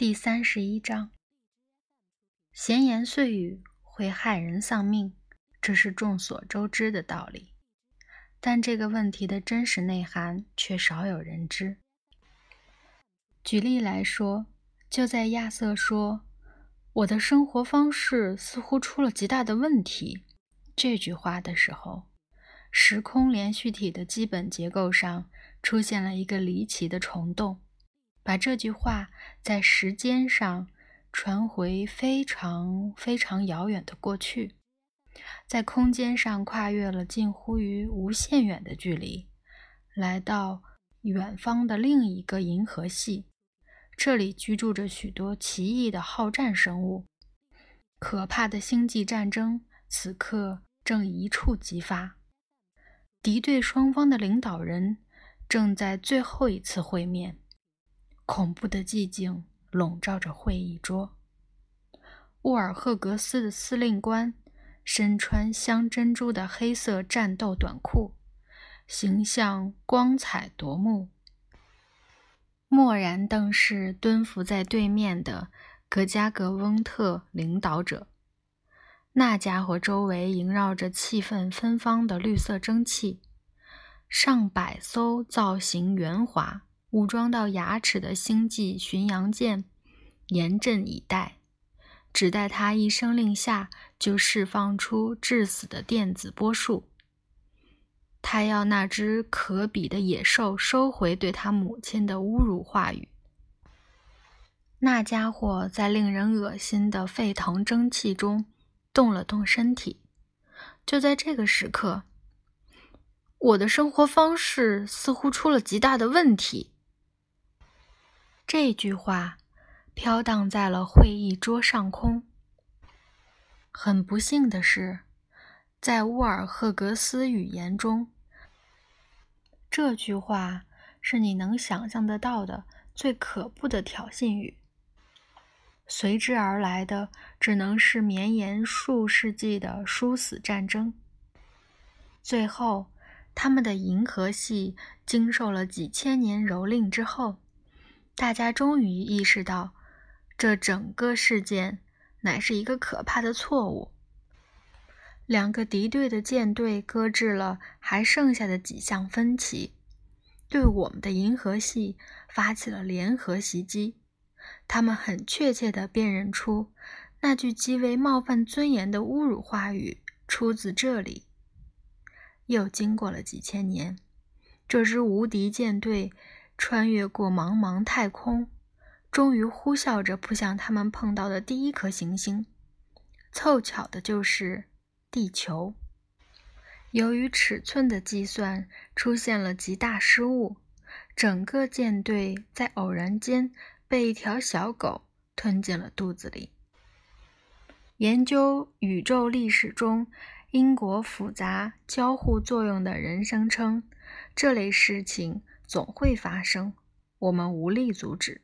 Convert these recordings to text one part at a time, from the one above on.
第三十一章：闲言碎语会害人丧命，这是众所周知的道理。但这个问题的真实内涵却少有人知。举例来说，就在亚瑟说“我的生活方式似乎出了极大的问题”这句话的时候，时空连续体的基本结构上出现了一个离奇的虫洞。把这句话在时间上传回非常非常遥远的过去，在空间上跨越了近乎于无限远的距离，来到远方的另一个银河系。这里居住着许多奇异的好战生物，可怕的星际战争此刻正一触即发。敌对双方的领导人正在最后一次会面。恐怖的寂静笼罩着会议桌。沃尔赫格斯的司令官身穿镶珍珠的黑色战斗短裤，形象光彩夺目。默然瞪视蹲伏在对面的格加格翁特领导者。那家伙周围萦绕着气氛芬芳的绿色蒸汽，上百艘造型圆滑。武装到牙齿的星际巡洋舰严阵以待，只待他一声令下，就释放出致死的电子波束。他要那只可比的野兽收回对他母亲的侮辱话语。那家伙在令人恶心的沸腾蒸汽中动了动身体。就在这个时刻，我的生活方式似乎出了极大的问题。这句话飘荡在了会议桌上空。很不幸的是，在乌尔赫格斯语言中，这句话是你能想象得到的最可怖的挑衅语。随之而来的，只能是绵延数世纪的殊死战争。最后，他们的银河系经受了几千年蹂躏之后。大家终于意识到，这整个事件乃是一个可怕的错误。两个敌对的舰队搁置了还剩下的几项分歧，对我们的银河系发起了联合袭击。他们很确切地辨认出那句极为冒犯尊严的侮辱话语出自这里。又经过了几千年，这支无敌舰队。穿越过茫茫太空，终于呼啸着扑向他们碰到的第一颗行星。凑巧的就是地球。由于尺寸的计算出现了极大失误，整个舰队在偶然间被一条小狗吞进了肚子里。研究宇宙历史中因果复杂交互作用的人声称，这类事情。总会发生，我们无力阻止。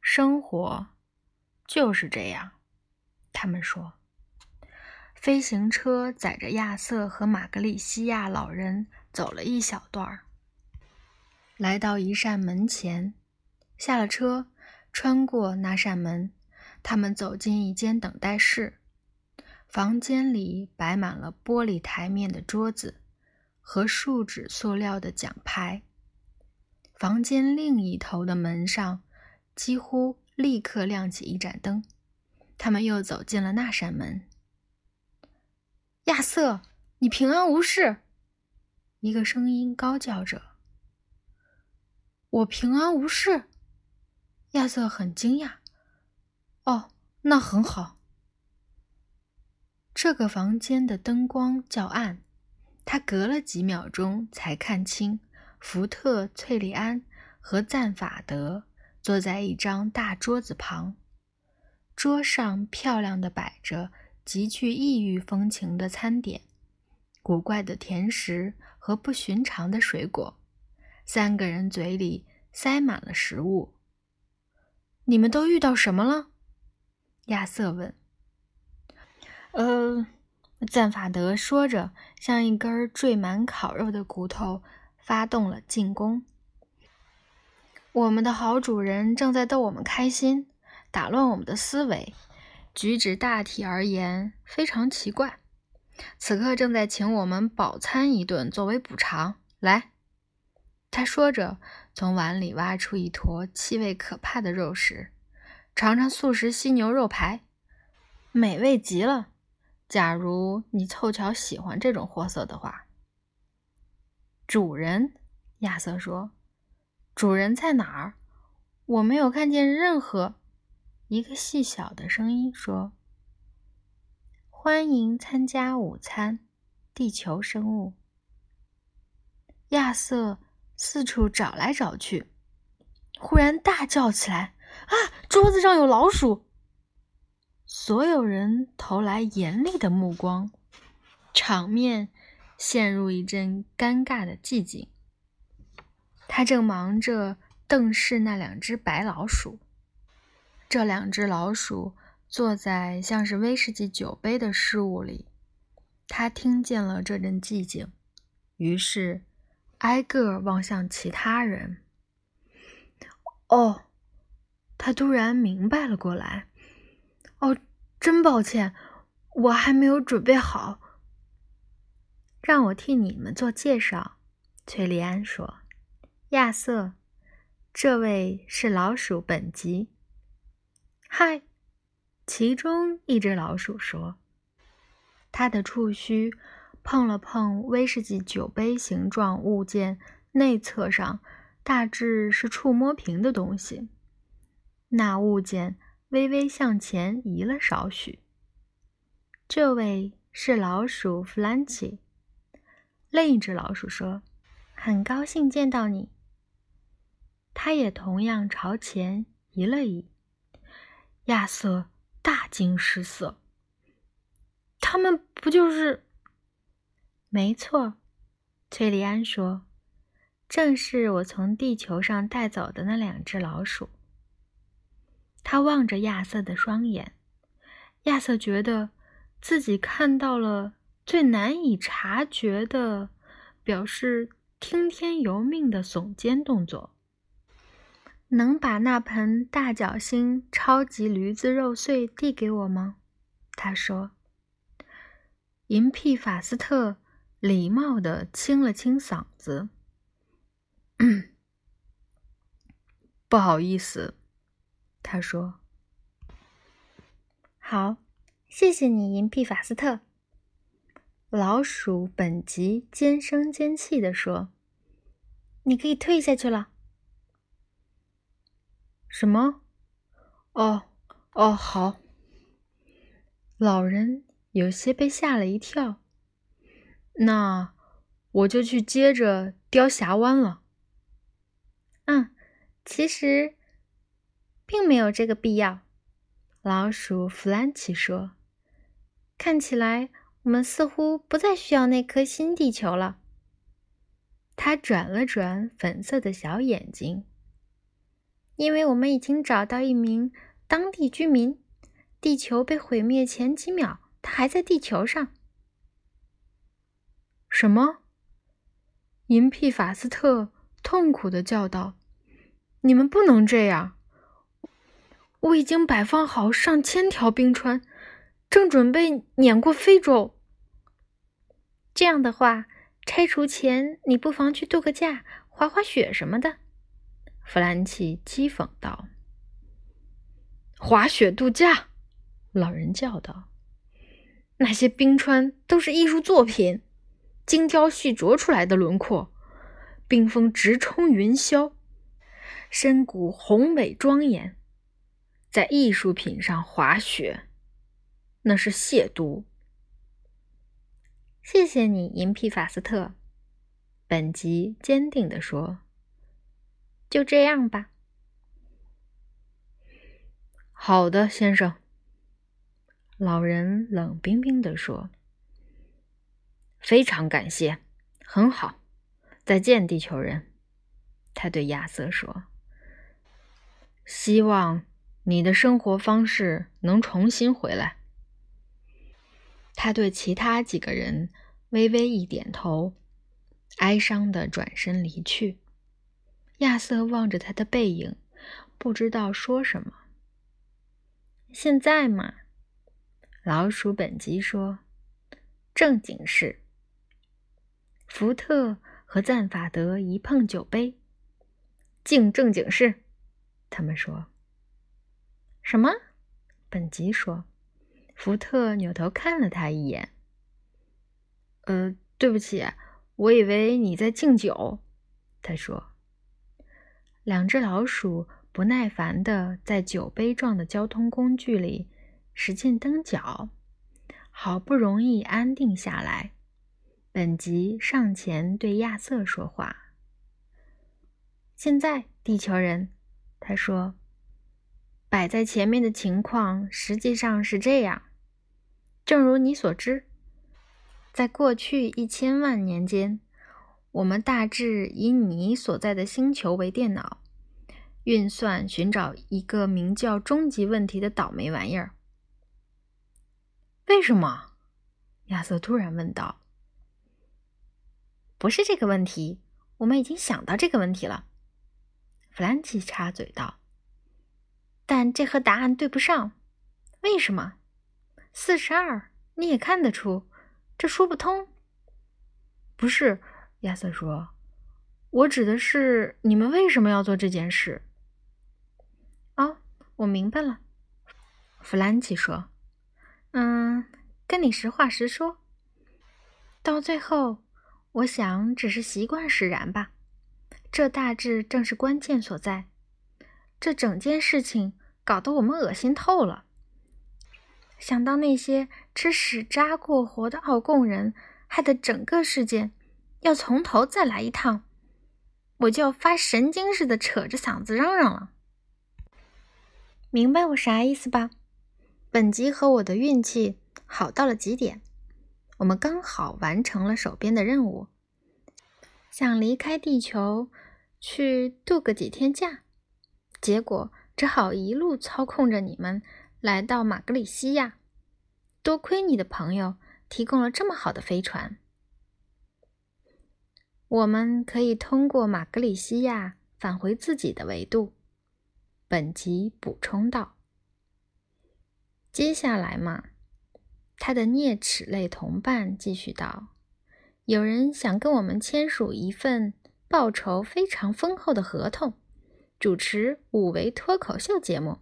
生活就是这样，他们说。飞行车载着亚瑟和玛格里西亚老人走了一小段儿，来到一扇门前，下了车，穿过那扇门，他们走进一间等待室。房间里摆满了玻璃台面的桌子和树脂塑料的奖牌。房间另一头的门上几乎立刻亮起一盏灯。他们又走进了那扇门。亚瑟，你平安无事？一个声音高叫着。我平安无事。亚瑟很惊讶。哦，那很好。这个房间的灯光较暗，他隔了几秒钟才看清。福特、翠利安和赞法德坐在一张大桌子旁，桌上漂亮的摆着极具异域风情的餐点、古怪的甜食和不寻常的水果。三个人嘴里塞满了食物。你们都遇到什么了？亚瑟问。呃，赞法德说着，像一根缀满烤肉的骨头。发动了进攻。我们的好主人正在逗我们开心，打乱我们的思维，举止大体而言非常奇怪。此刻正在请我们饱餐一顿作为补偿。来，他说着，从碗里挖出一坨气味可怕的肉食，尝尝素食犀牛肉排，美味极了。假如你凑巧喜欢这种货色的话，主人，亚瑟说。主人在哪儿？我没有看见任何。一个细小的声音说：“欢迎参加午餐，地球生物。”亚瑟四处找来找去，忽然大叫起来：“啊！桌子上有老鼠！”所有人投来严厉的目光，场面陷入一阵尴尬的寂静。他正忙着瞪视那两只白老鼠。这两只老鼠坐在像是威士忌酒杯的事物里。他听见了这阵寂静，于是挨个望向其他人。哦，他突然明白了过来。哦，真抱歉，我还没有准备好。让我替你们做介绍，崔利安说。亚瑟，这位是老鼠本吉。嗨，其中一只老鼠说：“它的触须碰了碰威士忌酒杯形状物件内侧上大致是触摸屏的东西，那物件微微向前移了少许。”这位是老鼠弗兰奇。另一只老鼠说：“很高兴见到你。”他也同样朝前移了移，亚瑟大惊失色。他们不就是？没错，崔利安说：“正是我从地球上带走的那两只老鼠。”他望着亚瑟的双眼，亚瑟觉得自己看到了最难以察觉的表示听天由命的耸肩动作。能把那盆大脚星超级驴子肉碎递给我吗？他说。银屁法斯特礼貌地清了清嗓子。不好意思，他说。好，谢谢你，银屁法斯特。老鼠本吉尖声尖气地说：“你可以退下去了。”什么？哦，哦，好。老人有些被吓了一跳。那我就去接着雕峡湾了。嗯，其实并没有这个必要。老鼠弗兰奇说：“看起来我们似乎不再需要那颗新地球了。”他转了转粉色的小眼睛。因为我们已经找到一名当地居民，地球被毁灭前几秒，他还在地球上。什么？银屁法斯特痛苦的叫道：“你们不能这样！我已经摆放好上千条冰川，正准备碾过非洲。这样的话，拆除前你不妨去度个假，滑滑雪什么的。”弗兰奇讥讽道：“滑雪度假！”老人叫道：“那些冰川都是艺术作品，精雕细琢出来的轮廓，冰峰直冲云霄，深谷宏伟庄严。在艺术品上滑雪，那是亵渎。”谢谢你，银皮法斯特。”本集坚定地说。就这样吧。好的，先生。老人冷冰冰地说：“非常感谢，很好，再见，地球人。”他对亚瑟说：“希望你的生活方式能重新回来。”他对其他几个人微微一点头，哀伤的转身离去。亚瑟望着他的背影，不知道说什么。现在嘛，老鼠本吉说：“正经事。”福特和赞法德一碰酒杯，敬正经事。他们说：“什么？”本吉说。福特扭头看了他一眼。“呃，对不起，我以为你在敬酒。”他说。两只老鼠不耐烦地在酒杯状的交通工具里使劲蹬脚，好不容易安定下来。本吉上前对亚瑟说话：“现在，地球人，他说，摆在前面的情况实际上是这样。正如你所知，在过去一千万年间。”我们大致以你所在的星球为电脑，运算寻找一个名叫“终极问题”的倒霉玩意儿。为什么？亚瑟突然问道。“不是这个问题，我们已经想到这个问题了。”弗兰奇插嘴道。“但这和答案对不上。为什么？四十二，你也看得出，这说不通。不是。”亚瑟说：“我指的是你们为什么要做这件事？”哦，我明白了。弗兰奇说：“嗯，跟你实话实说，到最后，我想只是习惯使然吧。这大致正是关键所在。这整件事情搞得我们恶心透了。想到那些吃屎渣过活的奥贡人，害得整个事件……”要从头再来一趟，我就要发神经似的扯着嗓子嚷嚷了。明白我啥意思吧？本集和我的运气好到了极点，我们刚好完成了手边的任务，想离开地球去度个几天假，结果只好一路操控着你们来到马格里西亚。多亏你的朋友提供了这么好的飞船。我们可以通过马格里西亚返回自己的维度。本集补充道。接下来嘛，他的啮齿类同伴继续道：“有人想跟我们签署一份报酬非常丰厚的合同，主持五维脱口秀节目，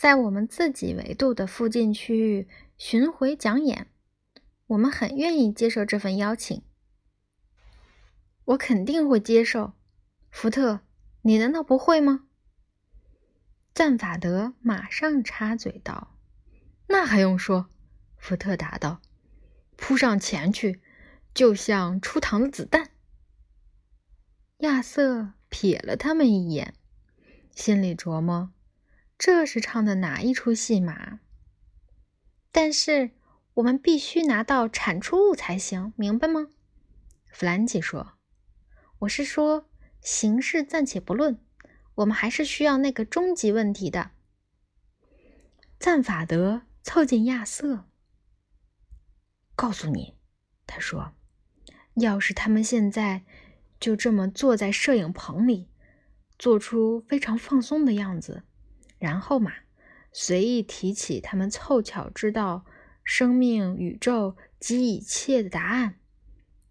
在我们自己维度的附近区域巡回讲演。我们很愿意接受这份邀请。”我肯定会接受，福特，你难道不会吗？赞法德马上插嘴道：“那还用说？”福特答道：“扑上前去，就像出膛的子弹。”亚瑟瞥了他们一眼，心里琢磨：这是唱的哪一出戏码？但是我们必须拿到产出物才行，明白吗？弗兰奇说。我是说，形式暂且不论，我们还是需要那个终极问题的。赞法德凑近亚瑟，告诉你，他说：“要是他们现在就这么坐在摄影棚里，做出非常放松的样子，然后嘛，随意提起他们凑巧知道生命、宇宙及一切的答案，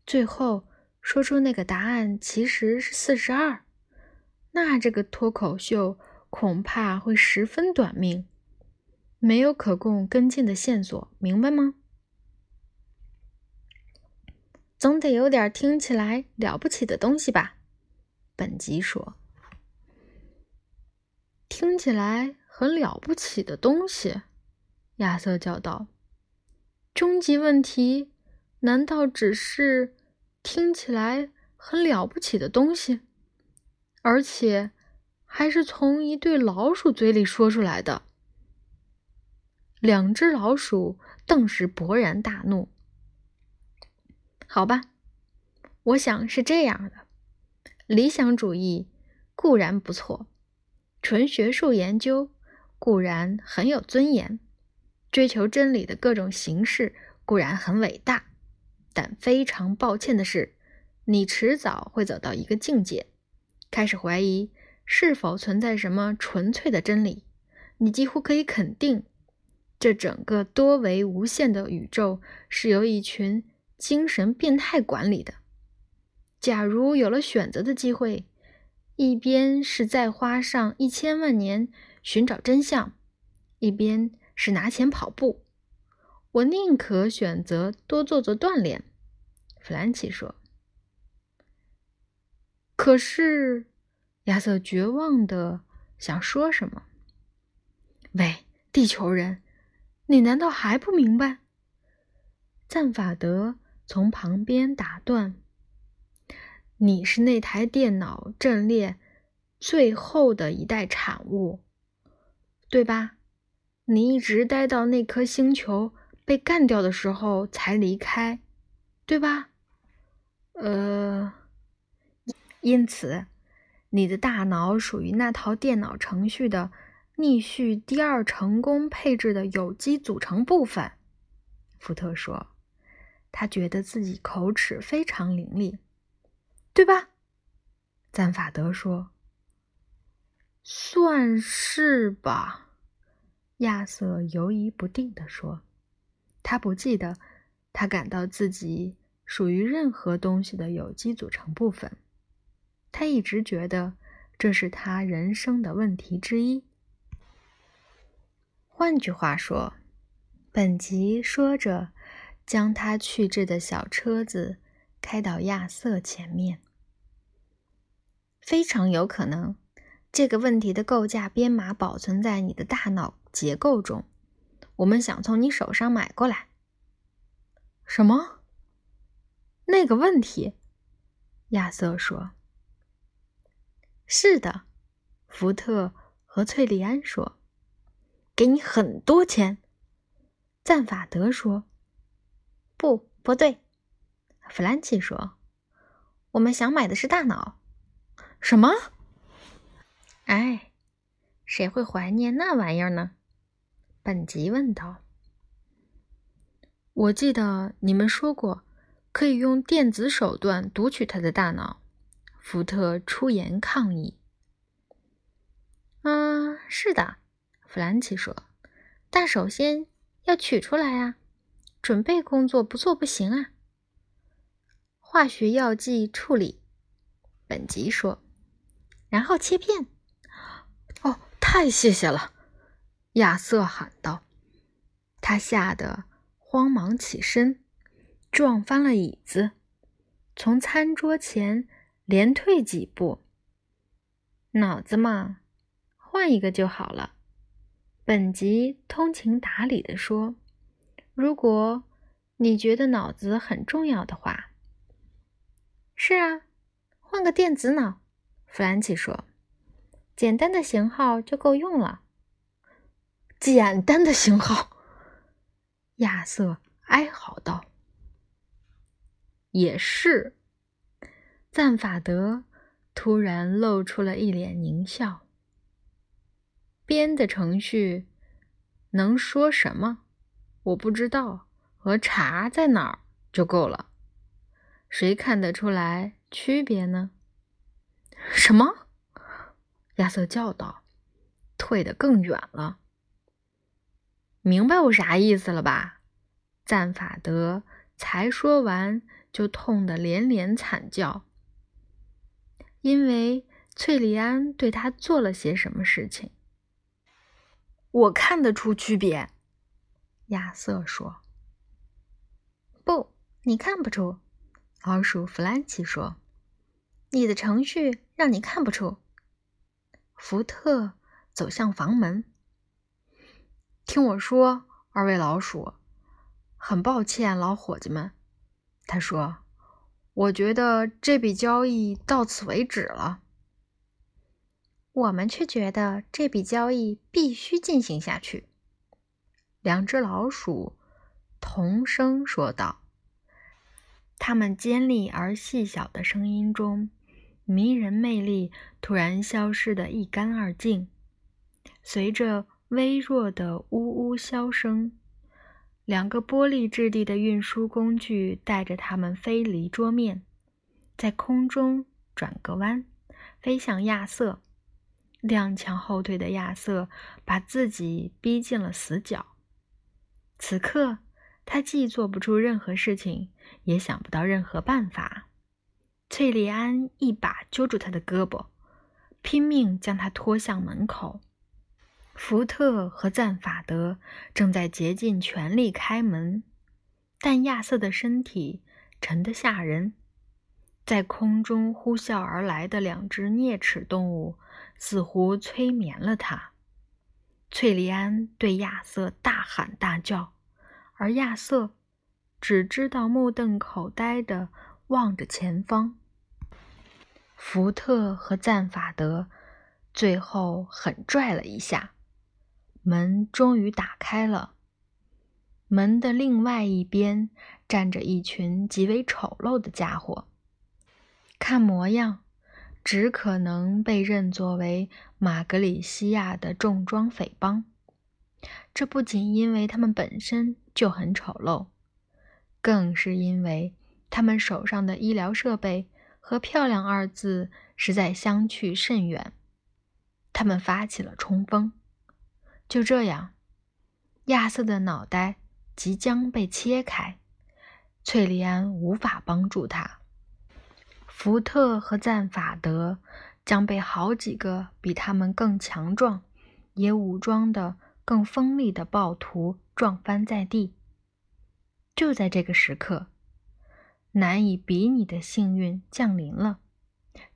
最后。”说出那个答案其实是四十二，那这个脱口秀恐怕会十分短命，没有可供跟进的线索，明白吗？总得有点听起来了不起的东西吧？本吉说：“听起来很了不起的东西。”亚瑟叫道：“终极问题难道只是？”听起来很了不起的东西，而且还是从一对老鼠嘴里说出来的。两只老鼠顿时勃然大怒。好吧，我想是这样的：理想主义固然不错，纯学术研究固然很有尊严，追求真理的各种形式固然很伟大。但非常抱歉的是，你迟早会走到一个境界，开始怀疑是否存在什么纯粹的真理。你几乎可以肯定，这整个多维无限的宇宙是由一群精神变态管理的。假如有了选择的机会，一边是再花上一千万年寻找真相，一边是拿钱跑步，我宁可选择多做做锻炼。”弗兰奇说。可是，亚瑟绝望的想说什么。喂，地球人，你难道还不明白？赞法德从旁边打断：“你是那台电脑阵列最后的一代产物，对吧？你一直待到那颗星球被干掉的时候才离开，对吧？呃，因此，你的大脑属于那套电脑程序的。”逆序第二成功配置的有机组成部分，福特说：“他觉得自己口齿非常伶俐，对吧？”赞法德说：“算是吧。”亚瑟犹疑不定地说：“他不记得他感到自己属于任何东西的有机组成部分。他一直觉得这是他人生的问题之一。”换句话说，本吉说着，将他去制的小车子开到亚瑟前面。非常有可能，这个问题的构架编码保存在你的大脑结构中。我们想从你手上买过来。什么？那个问题？亚瑟说：“是的。”福特和翠莉安说。给你很多钱，赞法德说：“不，不对。”弗兰奇说：“我们想买的是大脑。”什么？哎，谁会怀念那玩意儿呢？本吉问道。“我记得你们说过，可以用电子手段读取他的大脑。”福特出言抗议。“啊，是的。”弗兰奇说：“但首先要取出来啊，准备工作不做不行啊。”化学药剂处理，本吉说：“然后切片。”哦，太谢谢了！亚瑟喊道。他吓得慌忙起身，撞翻了椅子，从餐桌前连退几步。脑子嘛，换一个就好了。本集通情达理地说：“如果你觉得脑子很重要的话，是啊，换个电子脑。”弗兰奇说：“简单的型号就够用了。”简单的型号，亚瑟哀嚎道：“也是。”赞法德突然露出了一脸狞笑。编的程序能说什么？我不知道，和查在哪儿就够了。谁看得出来区别呢？什么？亚瑟叫道，退得更远了。明白我啥意思了吧？赞法德才说完，就痛得连连惨叫，因为翠莉安对他做了些什么事情。我看得出区别，亚瑟说。“不，你看不出。”老鼠弗兰奇说，“你的程序让你看不出。”福特走向房门，听我说，二位老鼠，很抱歉，老伙计们，他说：“我觉得这笔交易到此为止了。”我们却觉得这笔交易必须进行下去。两只老鼠同声说道：“他们尖利而细小的声音中，迷人魅力突然消失得一干二净。随着微弱的呜呜箫声，两个玻璃质地的运输工具带着它们飞离桌面，在空中转个弯。”飞向亚瑟。踉跄后退的亚瑟把自己逼进了死角。此刻，他既做不出任何事情，也想不到任何办法。翠莉安一把揪住他的胳膊，拼命将他拖向门口。福特和赞法德正在竭尽全力开门，但亚瑟的身体沉得吓人。在空中呼啸而来的两只啮齿动物似乎催眠了他。翠莉安对亚瑟大喊大叫，而亚瑟只知道目瞪口呆地望着前方。福特和赞法德最后狠拽了一下。门终于打开了。门的另外一边站着一群极为丑陋的家伙，看模样，只可能被认作为马格里西亚的重装匪帮。这不仅因为他们本身就很丑陋，更是因为他们手上的医疗设备和“漂亮”二字实在相去甚远。他们发起了冲锋。就这样，亚瑟的脑袋即将被切开，翠莉安无法帮助他。福特和赞法德将被好几个比他们更强壮、也武装的更锋利的暴徒撞翻在地。就在这个时刻，难以比拟的幸运降临了。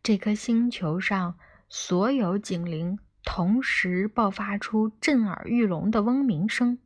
这颗星球上所有警铃。同时爆发出震耳欲聋的嗡鸣声，